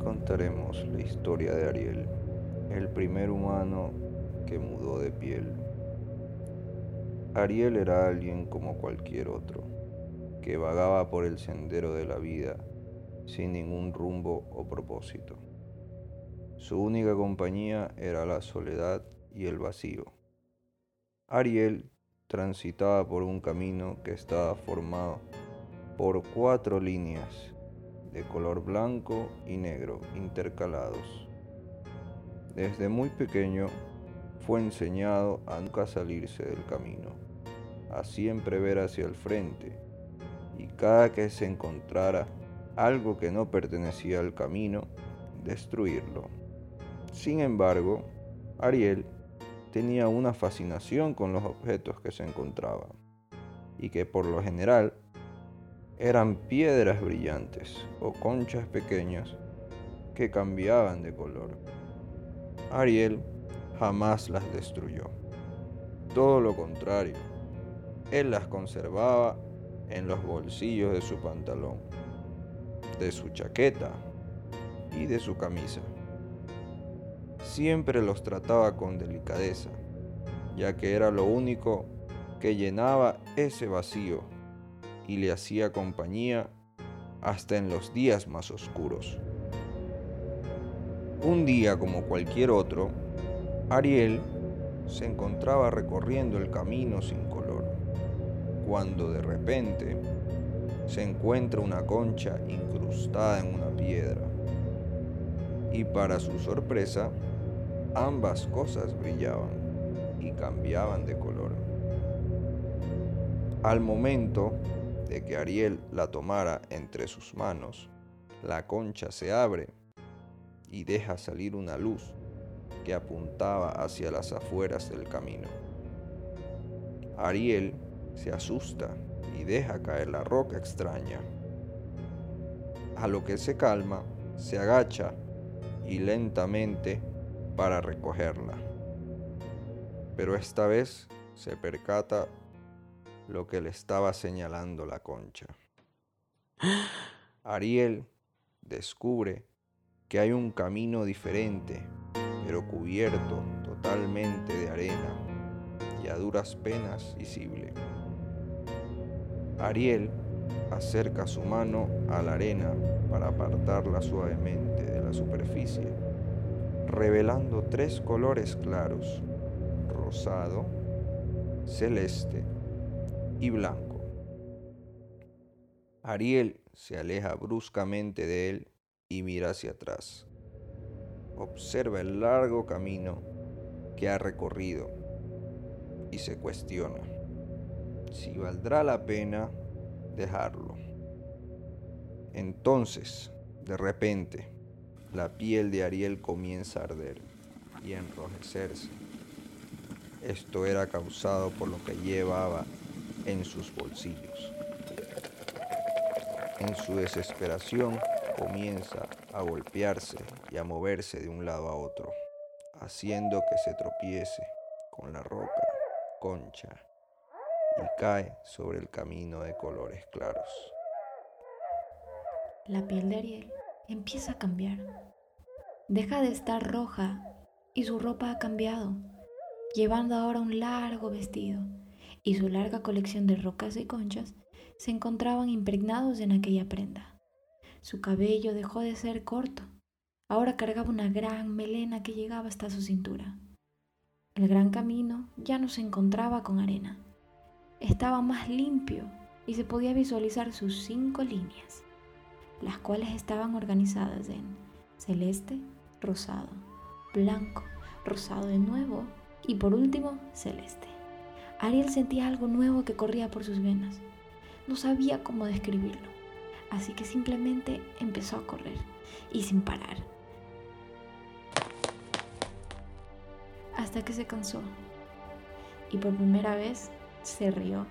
contaremos la historia de Ariel, el primer humano que mudó de piel. Ariel era alguien como cualquier otro, que vagaba por el sendero de la vida sin ningún rumbo o propósito. Su única compañía era la soledad y el vacío. Ariel transitaba por un camino que estaba formado por cuatro líneas de color blanco y negro intercalados. Desde muy pequeño fue enseñado a nunca salirse del camino, a siempre ver hacia el frente y cada que se encontrara algo que no pertenecía al camino, destruirlo. Sin embargo, Ariel tenía una fascinación con los objetos que se encontraban y que por lo general eran piedras brillantes o conchas pequeñas que cambiaban de color. Ariel jamás las destruyó. Todo lo contrario, él las conservaba en los bolsillos de su pantalón, de su chaqueta y de su camisa. Siempre los trataba con delicadeza, ya que era lo único que llenaba ese vacío y le hacía compañía hasta en los días más oscuros. Un día como cualquier otro, Ariel se encontraba recorriendo el camino sin color, cuando de repente se encuentra una concha incrustada en una piedra. Y para su sorpresa, ambas cosas brillaban y cambiaban de color. Al momento de que Ariel la tomara entre sus manos, la concha se abre y deja salir una luz que apuntaba hacia las afueras del camino. Ariel se asusta y deja caer la roca extraña. A lo que se calma, se agacha y lentamente para recogerla. Pero esta vez se percata lo que le estaba señalando la concha. Ariel descubre que hay un camino diferente, pero cubierto totalmente de arena y a duras penas visible. Ariel acerca su mano a la arena para apartarla suavemente de la superficie, revelando tres colores claros, rosado, celeste y blanco. Ariel se aleja bruscamente de él y mira hacia atrás. Observa el largo camino que ha recorrido y se cuestiona si valdrá la pena dejarlo. Entonces, de repente, la piel de Ariel comienza a arder y a enrojecerse. Esto era causado por lo que llevaba en sus bolsillos. En su desesperación comienza a golpearse y a moverse de un lado a otro, haciendo que se tropiece con la roca, concha, y cae sobre el camino de colores claros. La piel de Ariel empieza a cambiar. Deja de estar roja y su ropa ha cambiado, llevando ahora un largo vestido y su larga colección de rocas y conchas se encontraban impregnados en aquella prenda. Su cabello dejó de ser corto, ahora cargaba una gran melena que llegaba hasta su cintura. El gran camino ya no se encontraba con arena, estaba más limpio y se podía visualizar sus cinco líneas, las cuales estaban organizadas en celeste, rosado, blanco, rosado de nuevo y por último celeste. Ariel sentía algo nuevo que corría por sus venas. No sabía cómo describirlo, así que simplemente empezó a correr y sin parar. Hasta que se cansó y por primera vez se rió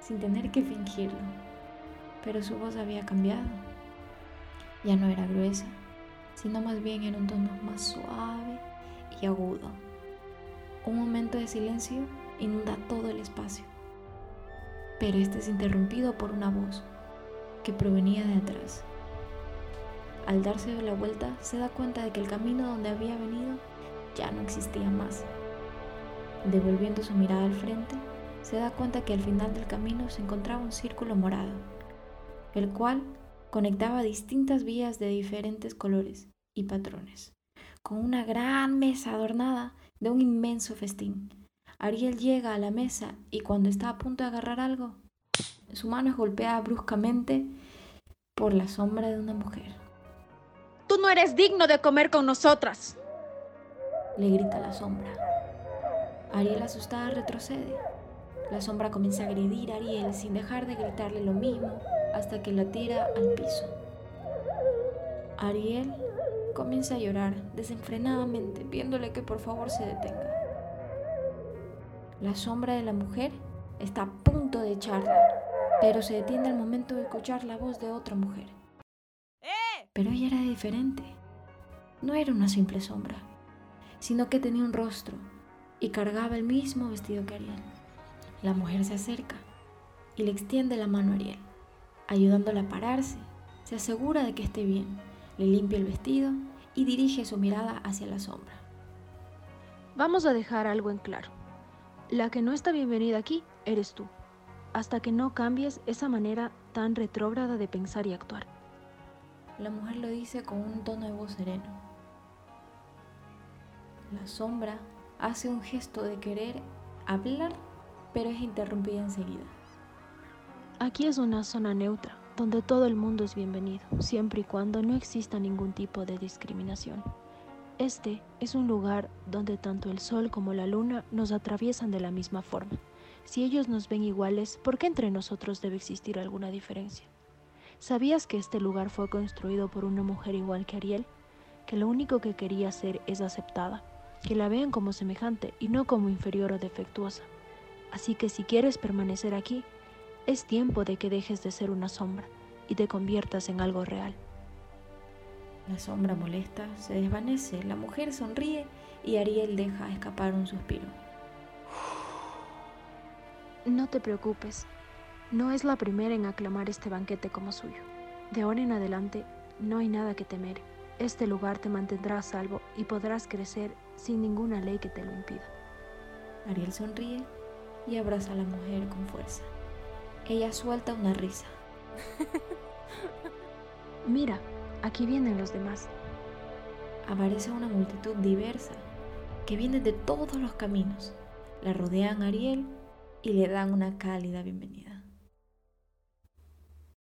sin tener que fingirlo, pero su voz había cambiado. Ya no era gruesa, sino más bien en un tono más suave y agudo. Un momento de silencio inunda todo el espacio. Pero este es interrumpido por una voz que provenía de atrás. Al darse la vuelta, se da cuenta de que el camino donde había venido ya no existía más. Devolviendo su mirada al frente, se da cuenta que al final del camino se encontraba un círculo morado, el cual conectaba distintas vías de diferentes colores y patrones, con una gran mesa adornada de un inmenso festín. Ariel llega a la mesa y cuando está a punto de agarrar algo, su mano es golpeada bruscamente por la sombra de una mujer. Tú no eres digno de comer con nosotras. Le grita la sombra. Ariel asustada retrocede. La sombra comienza a agredir a Ariel sin dejar de gritarle lo mismo hasta que la tira al piso. Ariel comienza a llorar desenfrenadamente, viéndole que por favor se detenga. La sombra de la mujer está a punto de echarla, pero se detiene al momento de escuchar la voz de otra mujer. Pero ella era diferente. No era una simple sombra, sino que tenía un rostro y cargaba el mismo vestido que Ariel. La mujer se acerca y le extiende la mano a Ariel ayudándola a pararse. Se asegura de que esté bien, le limpia el vestido y dirige su mirada hacia la sombra. Vamos a dejar algo en claro. La que no está bienvenida aquí eres tú, hasta que no cambies esa manera tan retrógrada de pensar y actuar. La mujer lo dice con un tono de voz sereno. La sombra hace un gesto de querer hablar, pero es interrumpida enseguida. Aquí es una zona neutra, donde todo el mundo es bienvenido, siempre y cuando no exista ningún tipo de discriminación. Este es un lugar donde tanto el sol como la luna nos atraviesan de la misma forma. Si ellos nos ven iguales, ¿por qué entre nosotros debe existir alguna diferencia? ¿Sabías que este lugar fue construido por una mujer igual que Ariel? Que lo único que quería ser es aceptada, que la vean como semejante y no como inferior o defectuosa. Así que si quieres permanecer aquí, es tiempo de que dejes de ser una sombra y te conviertas en algo real. La sombra molesta se desvanece, la mujer sonríe y Ariel deja escapar un suspiro. No te preocupes, no es la primera en aclamar este banquete como suyo. De ahora en adelante no hay nada que temer. Este lugar te mantendrá a salvo y podrás crecer sin ninguna ley que te lo impida. Ariel sonríe y abraza a la mujer con fuerza. Ella suelta una risa. Mira, aquí vienen los demás. Aparece una multitud diversa que viene de todos los caminos. La rodean a Ariel y le dan una cálida bienvenida.